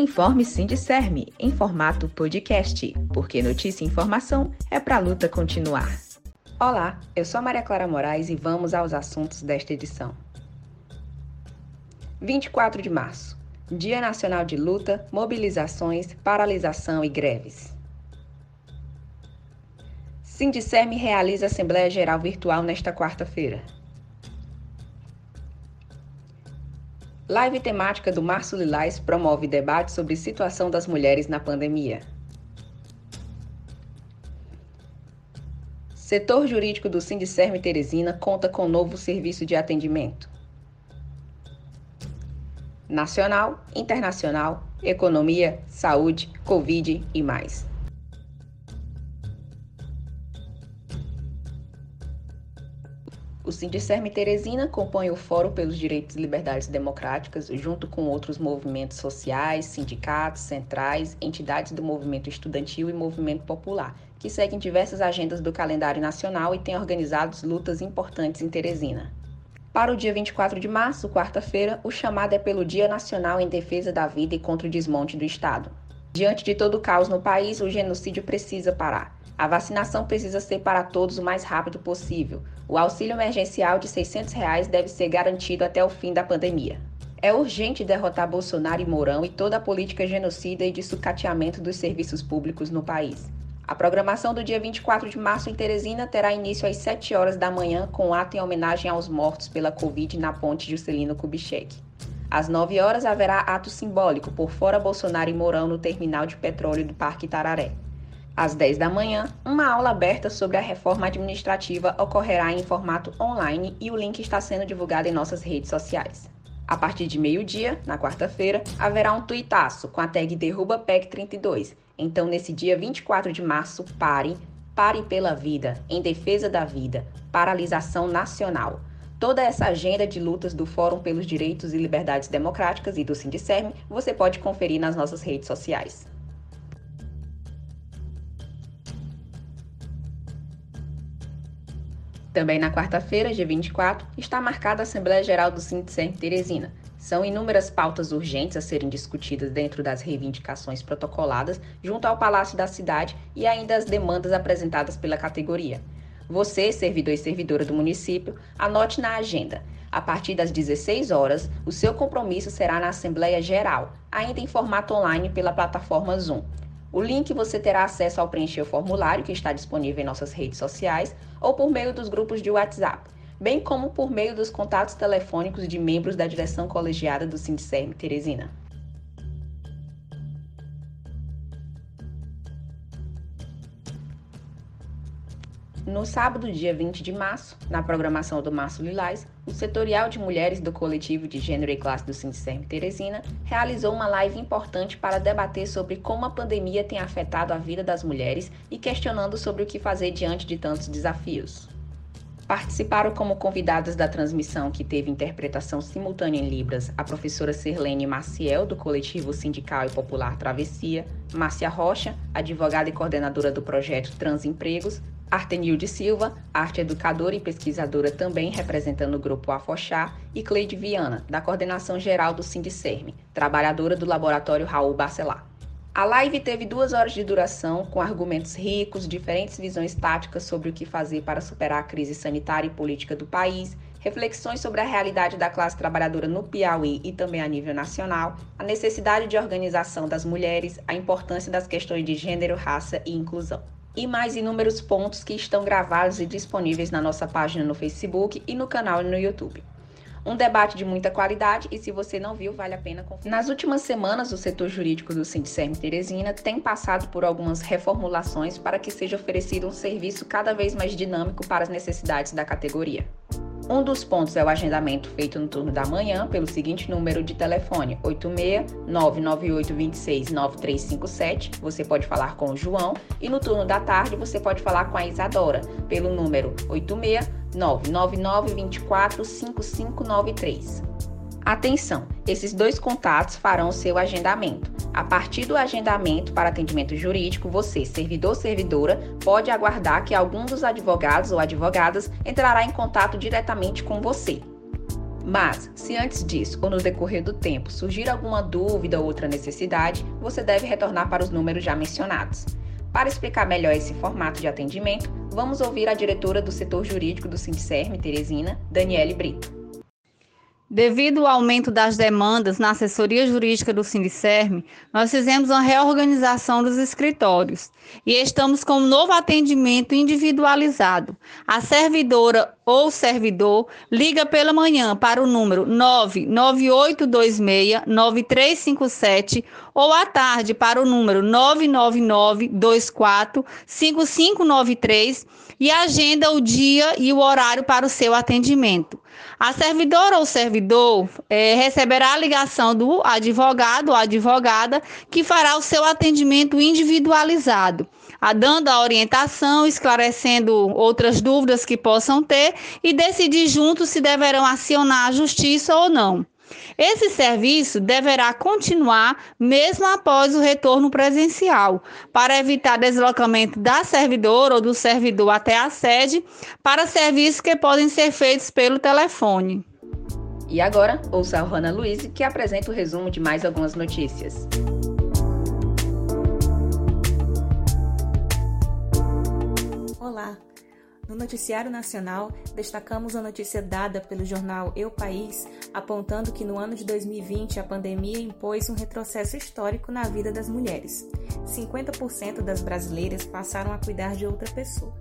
Informe Sindicerme em formato podcast, porque notícia e informação é para a luta continuar. Olá, eu sou Maria Clara Moraes e vamos aos assuntos desta edição. 24 de março, Dia Nacional de Luta, Mobilizações, Paralisação e Greves. Sindicerme realiza Assembleia Geral Virtual nesta quarta-feira. Live temática do Março Lilás promove debate sobre situação das mulheres na pandemia. Setor jurídico do Sindicerme Teresina conta com novo serviço de atendimento. Nacional, internacional, economia, saúde, Covid e mais. O Sindicerme Teresina compõe o Fórum pelos Direitos e Liberdades Democráticas, junto com outros movimentos sociais, sindicatos, centrais, entidades do movimento estudantil e movimento popular, que seguem diversas agendas do calendário nacional e têm organizado lutas importantes em Teresina. Para o dia 24 de março, quarta-feira, o chamado é pelo Dia Nacional em Defesa da Vida e contra o Desmonte do Estado. Diante de todo o caos no país, o genocídio precisa parar. A vacinação precisa ser para todos o mais rápido possível. O auxílio emergencial de 600 reais deve ser garantido até o fim da pandemia. É urgente derrotar Bolsonaro e Mourão e toda a política genocida e de sucateamento dos serviços públicos no país. A programação do dia 24 de março em Teresina terá início às 7 horas da manhã com ato em homenagem aos mortos pela Covid na ponte Juscelino Kubitschek. Às 9 horas haverá ato simbólico por fora Bolsonaro e Mourão no terminal de petróleo do Parque Tararé. Às 10 da manhã, uma aula aberta sobre a reforma administrativa ocorrerá em formato online e o link está sendo divulgado em nossas redes sociais. A partir de meio-dia, na quarta-feira, haverá um tuitaço com a tag DerrubaPEC32. Então, nesse dia 24 de março, pare, pare pela vida, em defesa da vida, paralisação nacional. Toda essa agenda de lutas do Fórum pelos Direitos e Liberdades Democráticas e do Sindicerme você pode conferir nas nossas redes sociais. Também na quarta-feira, dia 24, está marcada a Assembleia Geral do Sindicem Teresina. São inúmeras pautas urgentes a serem discutidas dentro das reivindicações protocoladas junto ao Palácio da Cidade e ainda as demandas apresentadas pela categoria. Você, servidor e servidora do município, anote na agenda. A partir das 16 horas, o seu compromisso será na Assembleia Geral, ainda em formato online pela plataforma Zoom. O link você terá acesso ao preencher o formulário que está disponível em nossas redes sociais ou por meio dos grupos de WhatsApp, bem como por meio dos contatos telefônicos de membros da direção colegiada do Sindicerme Teresina. No sábado, dia 20 de março, na programação do Março Lilás, o setorial de mulheres do coletivo de gênero e classe do Sindicerme Teresina realizou uma live importante para debater sobre como a pandemia tem afetado a vida das mulheres e questionando sobre o que fazer diante de tantos desafios. Participaram como convidadas da transmissão, que teve interpretação simultânea em Libras, a professora Serlene Maciel, do coletivo sindical e popular Travessia, Márcia Rocha, advogada e coordenadora do projeto Transempregos, Artenilde Silva, arte educadora e pesquisadora também representando o grupo Afoxá, e Cleide Viana, da coordenação geral do Sindicerme, trabalhadora do laboratório Raul Bacelar. A live teve duas horas de duração, com argumentos ricos, diferentes visões táticas sobre o que fazer para superar a crise sanitária e política do país, reflexões sobre a realidade da classe trabalhadora no Piauí e também a nível nacional, a necessidade de organização das mulheres, a importância das questões de gênero, raça e inclusão e mais inúmeros pontos que estão gravados e disponíveis na nossa página no Facebook e no canal no YouTube. Um debate de muita qualidade e se você não viu, vale a pena conferir. Nas últimas semanas, o setor jurídico do Sindicerme Teresina tem passado por algumas reformulações para que seja oferecido um serviço cada vez mais dinâmico para as necessidades da categoria. Um dos pontos é o agendamento feito no turno da manhã pelo seguinte número de telefone: 86 998 26 9357. Você pode falar com o João. E no turno da tarde você pode falar com a Isadora pelo número 86 999 24 5593. Atenção! Esses dois contatos farão o seu agendamento. A partir do agendamento para atendimento jurídico, você, servidor ou servidora, pode aguardar que algum dos advogados ou advogadas entrará em contato diretamente com você. Mas, se antes disso ou no decorrer do tempo surgir alguma dúvida ou outra necessidade, você deve retornar para os números já mencionados. Para explicar melhor esse formato de atendimento, vamos ouvir a diretora do setor jurídico do Sindicerme Teresina, Daniele Brito. Devido ao aumento das demandas na assessoria jurídica do Sindicerme, nós fizemos uma reorganização dos escritórios e estamos com um novo atendimento individualizado. A servidora ou servidor liga pela manhã para o número 99826-9357 ou à tarde para o número 999-24-5593 e agenda o dia e o horário para o seu atendimento. A servidora ou servidor é, receberá a ligação do advogado ou advogada que fará o seu atendimento individualizado, a dando a orientação, esclarecendo outras dúvidas que possam ter e decidir juntos se deverão acionar a justiça ou não. Esse serviço deverá continuar mesmo após o retorno presencial, para evitar deslocamento da servidora ou do servidor até a sede para serviços que podem ser feitos pelo telefone. E agora, ouça a Rona Luiz, que apresenta o resumo de mais algumas notícias. No Noticiário Nacional, destacamos a notícia dada pelo jornal Eu País, apontando que no ano de 2020 a pandemia impôs um retrocesso histórico na vida das mulheres. 50% das brasileiras passaram a cuidar de outra pessoa.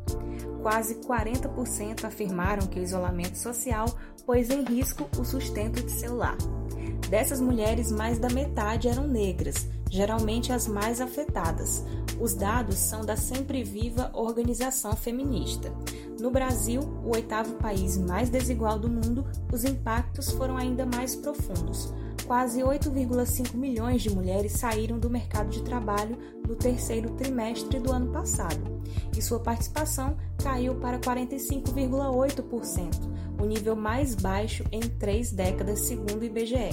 Quase 40% afirmaram que o isolamento social pôs em risco o sustento de seu lar. Dessas mulheres, mais da metade eram negras, geralmente as mais afetadas. Os dados são da Sempre Viva Organização Feminista. No Brasil, o oitavo país mais desigual do mundo, os impactos foram ainda mais profundos. Quase 8,5 milhões de mulheres saíram do mercado de trabalho no terceiro trimestre do ano passado, e sua participação caiu para 45,8%, o nível mais baixo em três décadas, segundo o IBGE.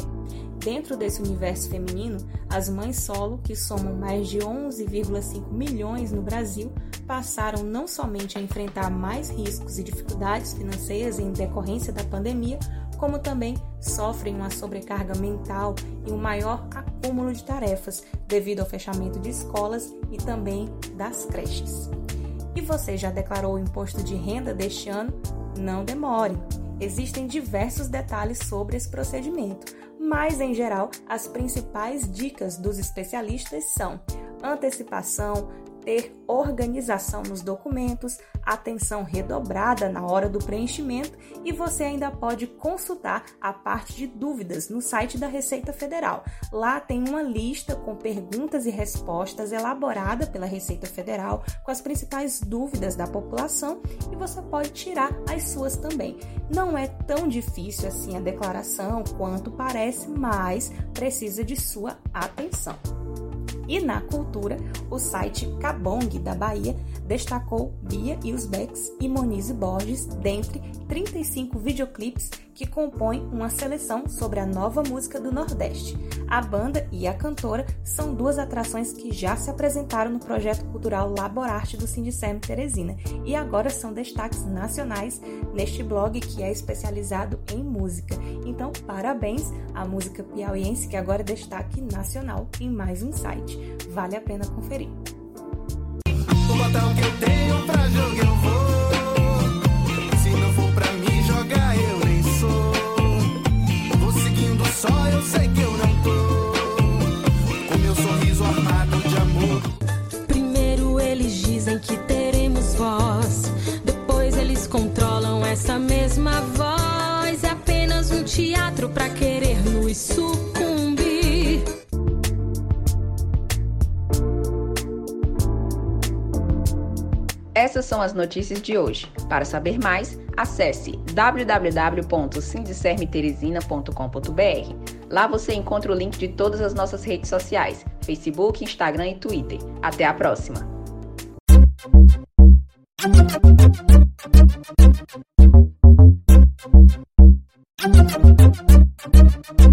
Dentro desse universo feminino, as mães solo, que somam mais de 11,5 milhões no Brasil, passaram não somente a enfrentar mais riscos e dificuldades financeiras em decorrência da pandemia, como também sofrem uma sobrecarga mental e um maior acúmulo de tarefas devido ao fechamento de escolas e também das creches. E você já declarou o imposto de renda deste ano? Não demore! Existem diversos detalhes sobre esse procedimento, mas em geral, as principais dicas dos especialistas são antecipação, ter organização nos documentos, atenção redobrada na hora do preenchimento e você ainda pode consultar a parte de dúvidas no site da Receita Federal. Lá tem uma lista com perguntas e respostas elaborada pela Receita Federal com as principais dúvidas da população e você pode tirar as suas também. Não é tão difícil assim a declaração quanto parece, mas precisa de sua atenção. E na cultura, o site Cabong da Bahia destacou Bia e os Becks e Monize Borges dentre 35 videoclipes que compõem uma seleção sobre a nova música do Nordeste. A banda e a cantora são duas atrações que já se apresentaram no projeto cultural Laborarte do Sindicem Teresina e agora são destaques nacionais neste blog que é especializado em música. Então, parabéns à música piauiense que agora é destaque nacional em mais um site. Vale a pena conferir. Vou botar o que eu tenho são as notícias de hoje. Para saber mais, acesse www.sindicermeteresina.com.br. Lá você encontra o link de todas as nossas redes sociais: Facebook, Instagram e Twitter. Até a próxima!